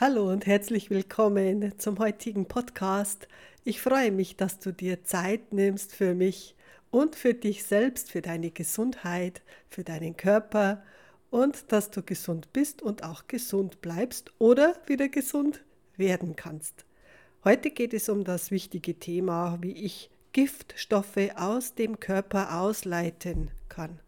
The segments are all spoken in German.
Hallo und herzlich willkommen zum heutigen Podcast. Ich freue mich, dass du dir Zeit nimmst für mich und für dich selbst, für deine Gesundheit, für deinen Körper und dass du gesund bist und auch gesund bleibst oder wieder gesund werden kannst. Heute geht es um das wichtige Thema, wie ich Giftstoffe aus dem Körper ausleiten kann.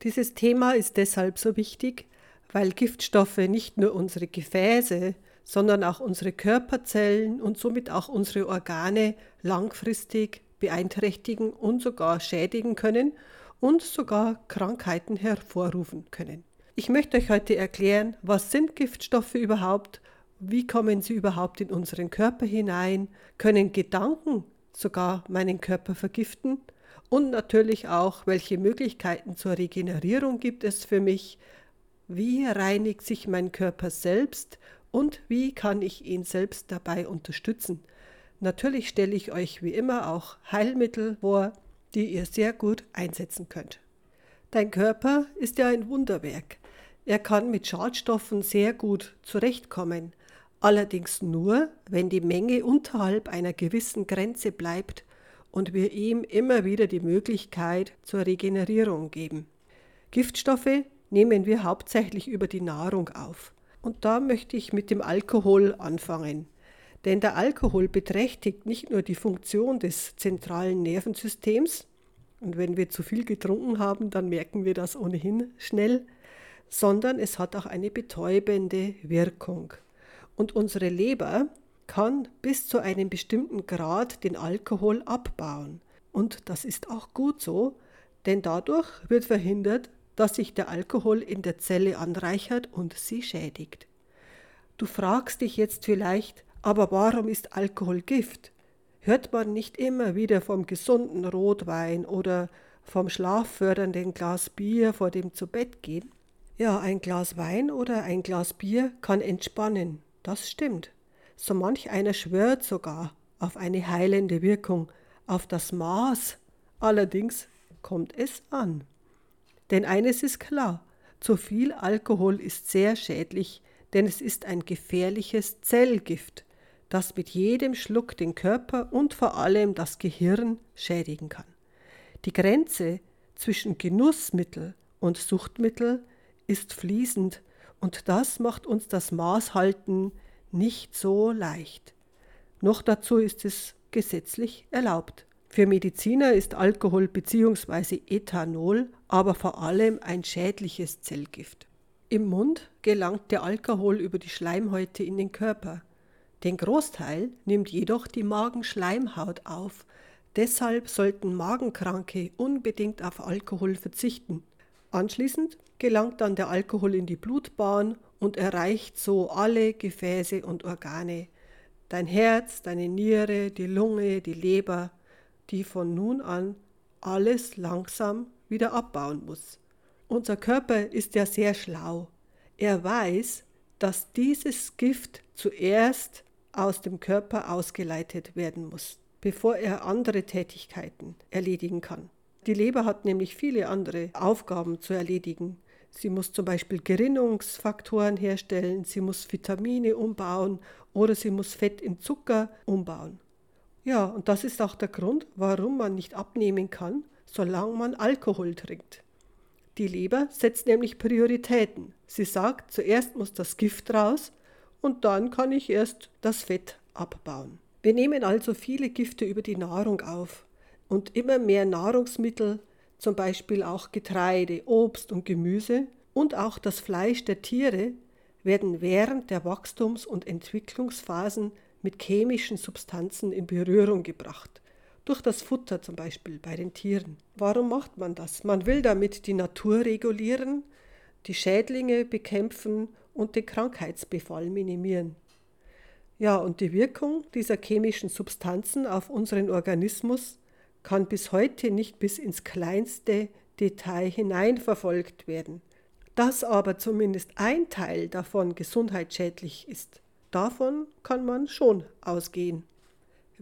Dieses Thema ist deshalb so wichtig, weil Giftstoffe nicht nur unsere Gefäße, sondern auch unsere Körperzellen und somit auch unsere Organe langfristig beeinträchtigen und sogar schädigen können und sogar Krankheiten hervorrufen können. Ich möchte euch heute erklären, was sind Giftstoffe überhaupt, wie kommen sie überhaupt in unseren Körper hinein, können Gedanken sogar meinen Körper vergiften? Und natürlich auch, welche Möglichkeiten zur Regenerierung gibt es für mich, wie reinigt sich mein Körper selbst und wie kann ich ihn selbst dabei unterstützen. Natürlich stelle ich euch wie immer auch Heilmittel vor, die ihr sehr gut einsetzen könnt. Dein Körper ist ja ein Wunderwerk. Er kann mit Schadstoffen sehr gut zurechtkommen, allerdings nur, wenn die Menge unterhalb einer gewissen Grenze bleibt und wir ihm immer wieder die Möglichkeit zur Regenerierung geben. Giftstoffe nehmen wir hauptsächlich über die Nahrung auf. Und da möchte ich mit dem Alkohol anfangen. Denn der Alkohol beträchtigt nicht nur die Funktion des zentralen Nervensystems, und wenn wir zu viel getrunken haben, dann merken wir das ohnehin schnell, sondern es hat auch eine betäubende Wirkung. Und unsere Leber kann bis zu einem bestimmten Grad den Alkohol abbauen. Und das ist auch gut so, denn dadurch wird verhindert, dass sich der Alkohol in der Zelle anreichert und sie schädigt. Du fragst dich jetzt vielleicht, aber warum ist Alkohol Gift? Hört man nicht immer wieder vom gesunden Rotwein oder vom schlaffördernden Glas Bier vor dem Zubettgehen? Ja, ein Glas Wein oder ein Glas Bier kann entspannen, das stimmt. So manch einer schwört sogar auf eine heilende Wirkung, auf das Maß. Allerdings kommt es an. Denn eines ist klar, zu viel Alkohol ist sehr schädlich, denn es ist ein gefährliches Zellgift, das mit jedem Schluck den Körper und vor allem das Gehirn schädigen kann. Die Grenze zwischen Genussmittel und Suchtmittel ist fließend und das macht uns das Maßhalten nicht so leicht. Noch dazu ist es gesetzlich erlaubt. Für Mediziner ist Alkohol bzw. Ethanol aber vor allem ein schädliches Zellgift. Im Mund gelangt der Alkohol über die Schleimhäute in den Körper. Den Großteil nimmt jedoch die Magenschleimhaut auf. Deshalb sollten Magenkranke unbedingt auf Alkohol verzichten. Anschließend gelangt dann der Alkohol in die Blutbahn und erreicht so alle Gefäße und Organe. Dein Herz, deine Niere, die Lunge, die Leber, die von nun an alles langsam wieder abbauen muss. Unser Körper ist ja sehr schlau. Er weiß, dass dieses Gift zuerst aus dem Körper ausgeleitet werden muss, bevor er andere Tätigkeiten erledigen kann. Die Leber hat nämlich viele andere Aufgaben zu erledigen. Sie muss zum Beispiel Gerinnungsfaktoren herstellen, sie muss Vitamine umbauen oder sie muss Fett in Zucker umbauen. Ja, und das ist auch der Grund, warum man nicht abnehmen kann, solange man Alkohol trinkt. Die Leber setzt nämlich Prioritäten. Sie sagt, zuerst muss das Gift raus und dann kann ich erst das Fett abbauen. Wir nehmen also viele Gifte über die Nahrung auf und immer mehr Nahrungsmittel, zum Beispiel auch Getreide, Obst und Gemüse und auch das Fleisch der Tiere, werden während der Wachstums- und Entwicklungsphasen mit chemischen Substanzen in Berührung gebracht. Durch das Futter zum Beispiel bei den Tieren. Warum macht man das? Man will damit die Natur regulieren, die Schädlinge bekämpfen und den Krankheitsbefall minimieren. Ja, und die Wirkung dieser chemischen Substanzen auf unseren Organismus kann bis heute nicht bis ins kleinste Detail hineinverfolgt werden. Dass aber zumindest ein Teil davon gesundheitsschädlich ist, davon kann man schon ausgehen.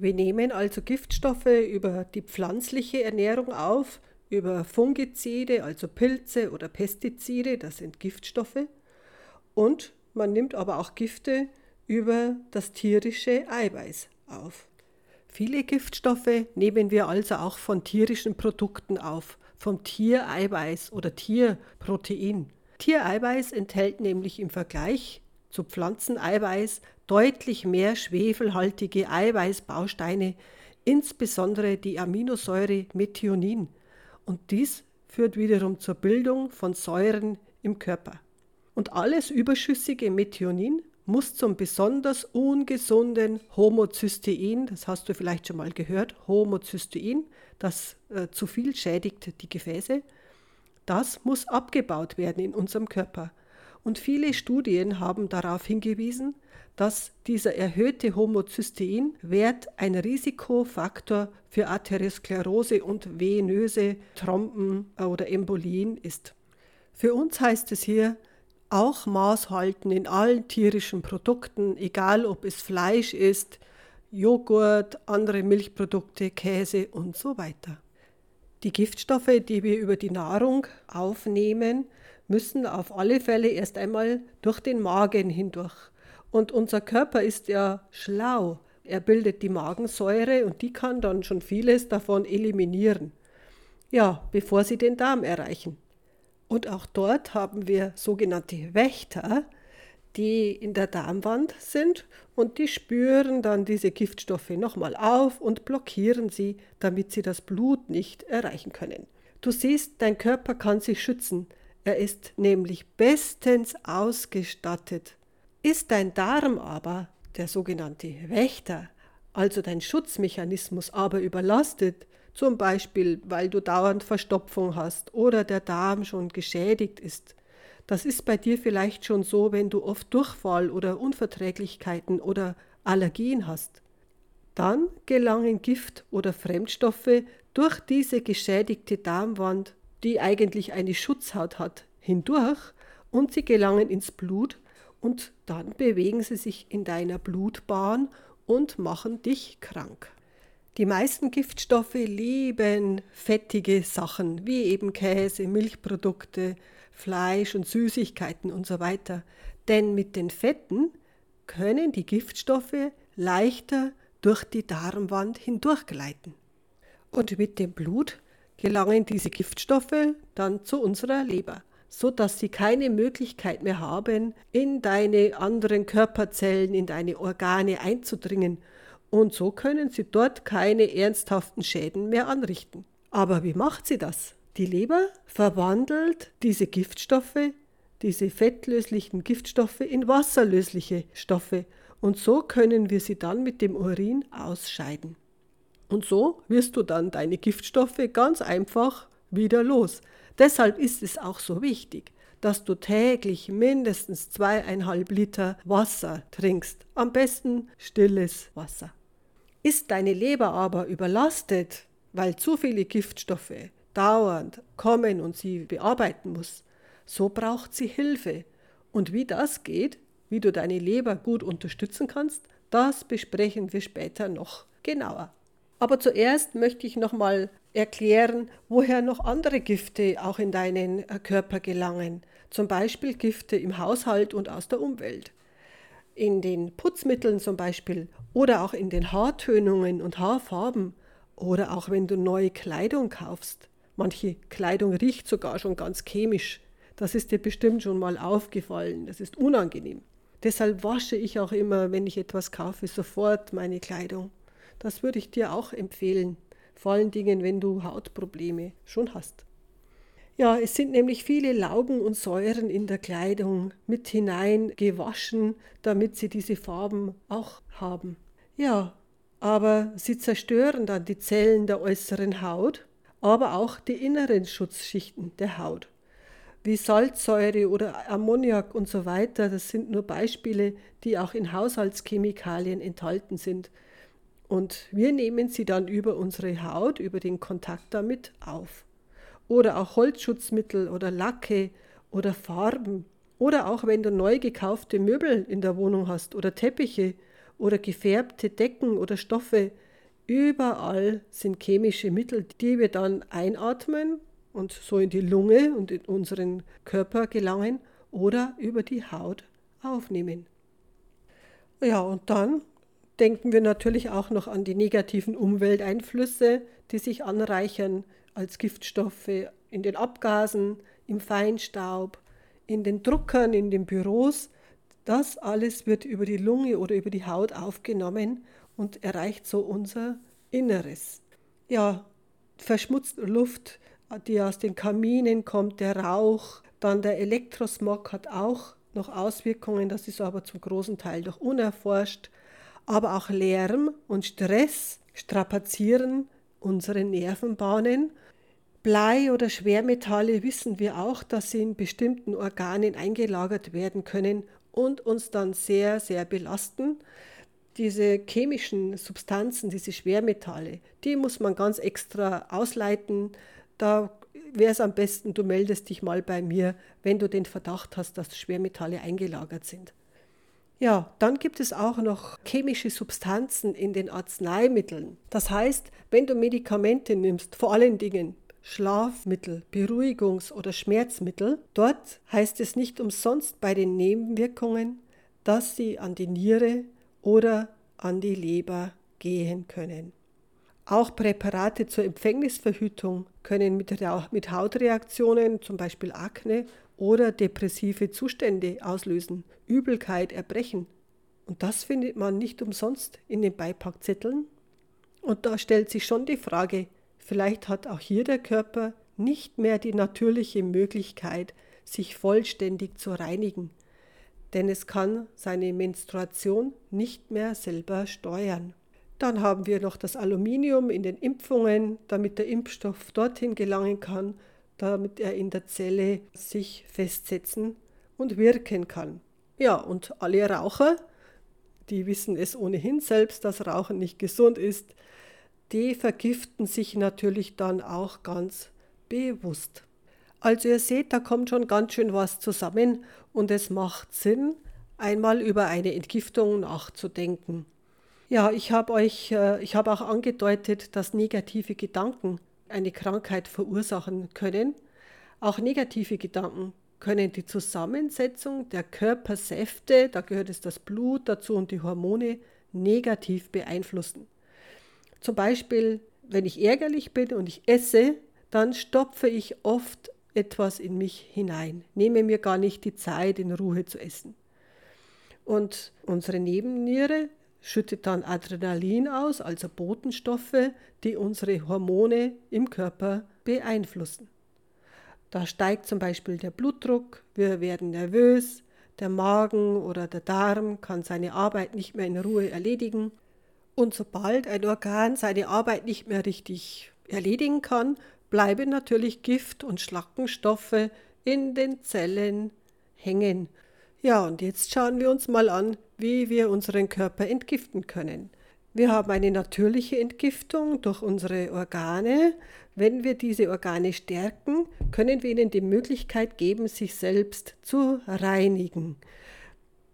Wir nehmen also Giftstoffe über die pflanzliche Ernährung auf, über Fungizide, also Pilze oder Pestizide, das sind Giftstoffe. Und man nimmt aber auch Gifte über das tierische Eiweiß auf. Viele Giftstoffe nehmen wir also auch von tierischen Produkten auf, vom Tiereiweiß oder Tierprotein. Tiereiweiß enthält nämlich im Vergleich zu Pflanzeneiweiß deutlich mehr schwefelhaltige Eiweißbausteine, insbesondere die Aminosäure Methionin. Und dies führt wiederum zur Bildung von Säuren im Körper. Und alles überschüssige Methionin muss zum besonders ungesunden Homozystein, das hast du vielleicht schon mal gehört, Homozystein, das äh, zu viel schädigt die Gefäße, das muss abgebaut werden in unserem Körper. Und viele Studien haben darauf hingewiesen, dass dieser erhöhte Homozystein-Wert ein Risikofaktor für Arteriosklerose und venöse Trompen oder Embolien ist. Für uns heißt es hier, auch Maß halten in allen tierischen Produkten, egal ob es Fleisch ist, Joghurt, andere Milchprodukte, Käse und so weiter. Die Giftstoffe, die wir über die Nahrung aufnehmen, müssen auf alle Fälle erst einmal durch den Magen hindurch. Und unser Körper ist ja schlau. Er bildet die Magensäure und die kann dann schon vieles davon eliminieren. Ja, bevor sie den Darm erreichen. Und auch dort haben wir sogenannte Wächter, die in der Darmwand sind und die spüren dann diese Giftstoffe nochmal auf und blockieren sie, damit sie das Blut nicht erreichen können. Du siehst, dein Körper kann sich schützen. Er ist nämlich bestens ausgestattet. Ist dein Darm aber, der sogenannte Wächter, also dein Schutzmechanismus, aber überlastet, zum Beispiel weil du dauernd Verstopfung hast oder der Darm schon geschädigt ist. Das ist bei dir vielleicht schon so, wenn du oft Durchfall oder Unverträglichkeiten oder Allergien hast. Dann gelangen Gift oder Fremdstoffe durch diese geschädigte Darmwand, die eigentlich eine Schutzhaut hat, hindurch und sie gelangen ins Blut und dann bewegen sie sich in deiner Blutbahn und machen dich krank. Die meisten Giftstoffe lieben fettige Sachen, wie eben Käse, Milchprodukte, Fleisch und Süßigkeiten und so weiter. Denn mit den Fetten können die Giftstoffe leichter durch die Darmwand hindurchgleiten. Und mit dem Blut gelangen diese Giftstoffe dann zu unserer Leber, so dass sie keine Möglichkeit mehr haben, in deine anderen Körperzellen, in deine Organe einzudringen und so können sie dort keine ernsthaften Schäden mehr anrichten. Aber wie macht sie das? Die Leber verwandelt diese Giftstoffe, diese fettlöslichen Giftstoffe in wasserlösliche Stoffe und so können wir sie dann mit dem Urin ausscheiden. Und so wirst du dann deine Giftstoffe ganz einfach wieder los. Deshalb ist es auch so wichtig, dass du täglich mindestens zweieinhalb Liter Wasser trinkst. Am besten stilles Wasser. Ist deine Leber aber überlastet, weil zu viele Giftstoffe dauernd kommen und sie bearbeiten muss, so braucht sie Hilfe. Und wie das geht, wie du deine Leber gut unterstützen kannst, das besprechen wir später noch genauer. Aber zuerst möchte ich nochmal erklären, woher noch andere Gifte auch in deinen äh, Körper gelangen. Zum Beispiel Gifte im Haushalt und aus der Umwelt in den Putzmitteln zum Beispiel oder auch in den Haartönungen und Haarfarben oder auch wenn du neue Kleidung kaufst. Manche Kleidung riecht sogar schon ganz chemisch. Das ist dir bestimmt schon mal aufgefallen. Das ist unangenehm. Deshalb wasche ich auch immer, wenn ich etwas kaufe, sofort meine Kleidung. Das würde ich dir auch empfehlen. Vor allen Dingen, wenn du Hautprobleme schon hast. Ja, es sind nämlich viele Laugen und Säuren in der Kleidung mit hinein gewaschen, damit sie diese Farben auch haben. Ja, aber sie zerstören dann die Zellen der äußeren Haut, aber auch die inneren Schutzschichten der Haut. Wie Salzsäure oder Ammoniak und so weiter, das sind nur Beispiele, die auch in Haushaltschemikalien enthalten sind. Und wir nehmen sie dann über unsere Haut, über den Kontakt damit auf oder auch Holzschutzmittel oder Lacke oder Farben oder auch wenn du neu gekaufte Möbel in der Wohnung hast oder Teppiche oder gefärbte Decken oder Stoffe. Überall sind chemische Mittel, die wir dann einatmen und so in die Lunge und in unseren Körper gelangen oder über die Haut aufnehmen. Ja, und dann denken wir natürlich auch noch an die negativen Umwelteinflüsse, die sich anreichern als Giftstoffe in den Abgasen, im Feinstaub, in den Druckern, in den Büros. Das alles wird über die Lunge oder über die Haut aufgenommen und erreicht so unser Inneres. Ja, verschmutzte Luft, die aus den Kaminen kommt, der Rauch, dann der Elektrosmog hat auch noch Auswirkungen, das ist aber zum großen Teil noch unerforscht. Aber auch Lärm und Stress strapazieren unsere Nervenbahnen. Blei oder Schwermetalle wissen wir auch, dass sie in bestimmten Organen eingelagert werden können und uns dann sehr, sehr belasten. Diese chemischen Substanzen, diese Schwermetalle, die muss man ganz extra ausleiten. Da wäre es am besten, du meldest dich mal bei mir, wenn du den Verdacht hast, dass Schwermetalle eingelagert sind. Ja, dann gibt es auch noch chemische Substanzen in den Arzneimitteln. Das heißt, wenn du Medikamente nimmst, vor allen Dingen Schlafmittel, Beruhigungs- oder Schmerzmittel, dort heißt es nicht umsonst bei den Nebenwirkungen, dass sie an die Niere oder an die Leber gehen können. Auch Präparate zur Empfängnisverhütung können mit, mit Hautreaktionen, zum Beispiel Akne oder depressive Zustände auslösen, Übelkeit, Erbrechen. Und das findet man nicht umsonst in den Beipackzetteln. Und da stellt sich schon die Frage, vielleicht hat auch hier der Körper nicht mehr die natürliche Möglichkeit, sich vollständig zu reinigen, denn es kann seine Menstruation nicht mehr selber steuern. Dann haben wir noch das Aluminium in den Impfungen, damit der Impfstoff dorthin gelangen kann, damit er in der Zelle sich festsetzen und wirken kann. Ja, und alle Raucher, die wissen es ohnehin selbst, dass Rauchen nicht gesund ist, die vergiften sich natürlich dann auch ganz bewusst. Also ihr seht, da kommt schon ganz schön was zusammen und es macht Sinn, einmal über eine Entgiftung nachzudenken. Ja, ich habe euch, äh, ich habe auch angedeutet, dass negative Gedanken eine Krankheit verursachen können. Auch negative Gedanken können die Zusammensetzung der Körpersäfte, da gehört es das Blut dazu und die Hormone, negativ beeinflussen. Zum Beispiel, wenn ich ärgerlich bin und ich esse, dann stopfe ich oft etwas in mich hinein, nehme mir gar nicht die Zeit, in Ruhe zu essen. Und unsere Nebenniere schüttet dann Adrenalin aus, also Botenstoffe, die unsere Hormone im Körper beeinflussen. Da steigt zum Beispiel der Blutdruck, wir werden nervös, der Magen oder der Darm kann seine Arbeit nicht mehr in Ruhe erledigen. Und sobald ein Organ seine Arbeit nicht mehr richtig erledigen kann, bleiben natürlich Gift und Schlackenstoffe in den Zellen hängen. Ja, und jetzt schauen wir uns mal an, wie wir unseren Körper entgiften können. Wir haben eine natürliche Entgiftung durch unsere Organe. Wenn wir diese Organe stärken, können wir ihnen die Möglichkeit geben, sich selbst zu reinigen.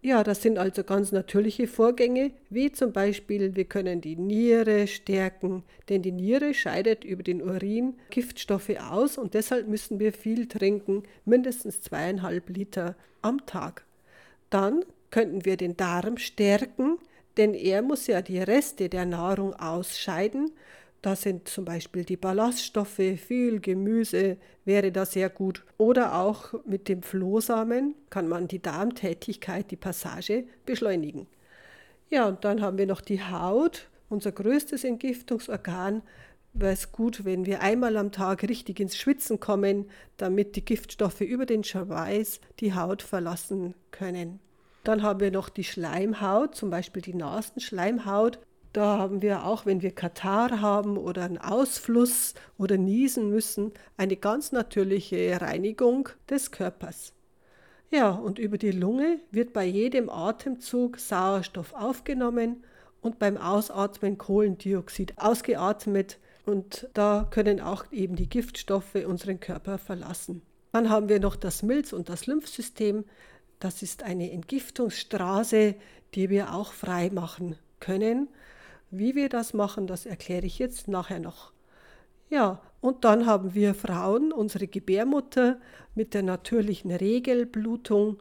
Ja, das sind also ganz natürliche Vorgänge, wie zum Beispiel, wir können die Niere stärken, denn die Niere scheidet über den Urin Giftstoffe aus und deshalb müssen wir viel trinken, mindestens zweieinhalb Liter am Tag. Dann könnten wir den Darm stärken, denn er muss ja die Reste der Nahrung ausscheiden. Da sind zum Beispiel die Ballaststoffe, viel Gemüse wäre da sehr gut. Oder auch mit dem Flohsamen kann man die Darmtätigkeit, die Passage beschleunigen. Ja, und dann haben wir noch die Haut, unser größtes Entgiftungsorgan. Wäre es gut, wenn wir einmal am Tag richtig ins Schwitzen kommen, damit die Giftstoffe über den Schweiß die Haut verlassen können. Dann haben wir noch die Schleimhaut, zum Beispiel die Nasenschleimhaut. Da haben wir auch, wenn wir Katar haben oder einen Ausfluss oder niesen müssen, eine ganz natürliche Reinigung des Körpers. Ja, und über die Lunge wird bei jedem Atemzug Sauerstoff aufgenommen und beim Ausatmen Kohlendioxid ausgeatmet und da können auch eben die Giftstoffe unseren Körper verlassen. Dann haben wir noch das Milz- und das Lymphsystem. Das ist eine Entgiftungsstraße, die wir auch frei machen können. Wie wir das machen, das erkläre ich jetzt nachher noch. Ja, und dann haben wir Frauen, unsere Gebärmutter mit der natürlichen Regelblutung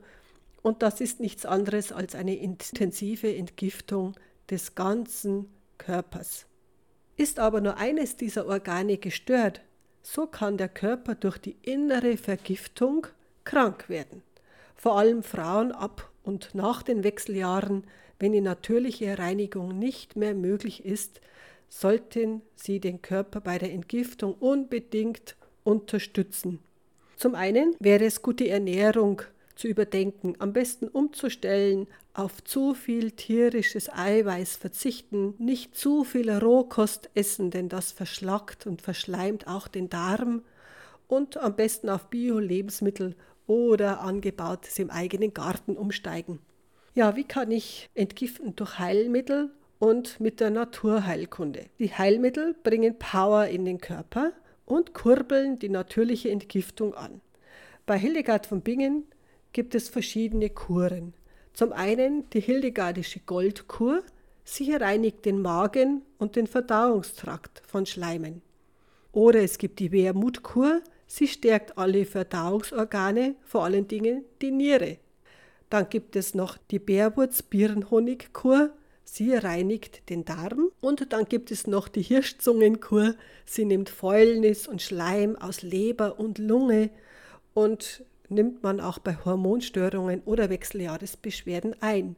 Und das ist nichts anderes als eine intensive Entgiftung des ganzen Körpers. Ist aber nur eines dieser Organe gestört, so kann der Körper durch die innere Vergiftung krank werden. Vor allem Frauen ab und nach den Wechseljahren, wenn die natürliche Reinigung nicht mehr möglich ist, sollten sie den Körper bei der Entgiftung unbedingt unterstützen. Zum einen wäre es gut, die Ernährung zu überdenken, am besten umzustellen, auf zu viel tierisches Eiweiß verzichten, nicht zu viel Rohkost essen, denn das verschlackt und verschleimt auch den Darm und am besten auf Bio-Lebensmittel oder angebautes im eigenen Garten umsteigen. Ja, wie kann ich entgiften durch Heilmittel und mit der Naturheilkunde? Die Heilmittel bringen Power in den Körper und kurbeln die natürliche Entgiftung an. Bei Hildegard von Bingen gibt es verschiedene Kuren. Zum einen die hildegardische Goldkur. Sie reinigt den Magen und den Verdauungstrakt von Schleimen. Oder es gibt die Wermutkur. Sie stärkt alle Verdauungsorgane, vor allen Dingen die Niere. Dann gibt es noch die Bärwurz-Birnhonigkur. Sie reinigt den Darm. Und dann gibt es noch die Hirschzungenkur. Sie nimmt Fäulnis und Schleim aus Leber und Lunge und nimmt man auch bei Hormonstörungen oder Wechseljahresbeschwerden ein.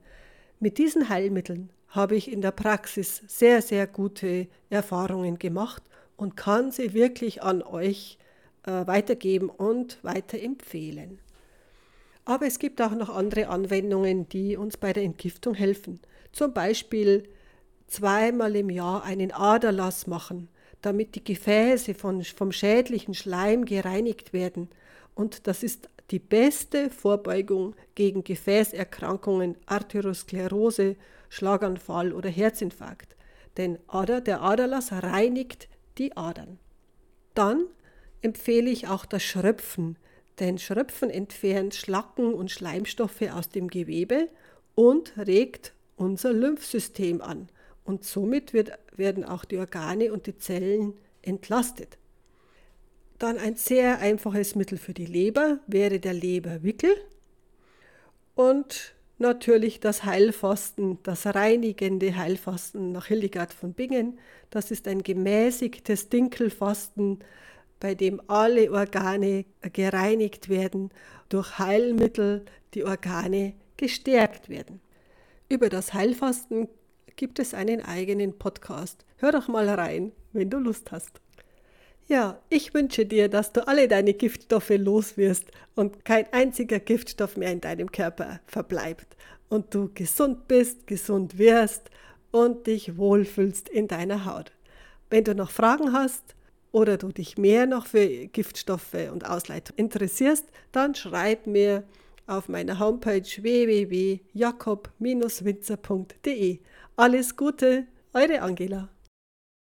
Mit diesen Heilmitteln habe ich in der Praxis sehr, sehr gute Erfahrungen gemacht und kann sie wirklich an euch äh, weitergeben und weiterempfehlen. Aber es gibt auch noch andere Anwendungen, die uns bei der Entgiftung helfen. Zum Beispiel zweimal im Jahr einen Aderlass machen, damit die Gefäße von, vom schädlichen Schleim gereinigt werden. Und das ist die beste Vorbeugung gegen Gefäßerkrankungen, Arteriosklerose, Schlaganfall oder Herzinfarkt. Denn Ader, der Aderlass reinigt die Adern. Dann empfehle ich auch das Schröpfen, denn Schröpfen entfernt Schlacken und Schleimstoffe aus dem Gewebe und regt unser Lymphsystem an. Und somit wird, werden auch die Organe und die Zellen entlastet. Dann ein sehr einfaches Mittel für die Leber wäre der Leberwickel. Und natürlich das Heilfasten, das reinigende Heilfasten nach Hildegard von Bingen. Das ist ein gemäßigtes Dinkelfasten, bei dem alle Organe gereinigt werden, durch Heilmittel die Organe gestärkt werden. Über das Heilfasten gibt es einen eigenen Podcast. Hör doch mal rein, wenn du Lust hast. Ja, ich wünsche dir, dass du alle deine Giftstoffe loswirst und kein einziger Giftstoff mehr in deinem Körper verbleibt und du gesund bist, gesund wirst und dich wohlfühlst in deiner Haut. Wenn du noch Fragen hast oder du dich mehr noch für Giftstoffe und Ausleitung interessierst, dann schreib mir auf meiner Homepage www.jakob-winzer.de. Alles Gute, eure Angela.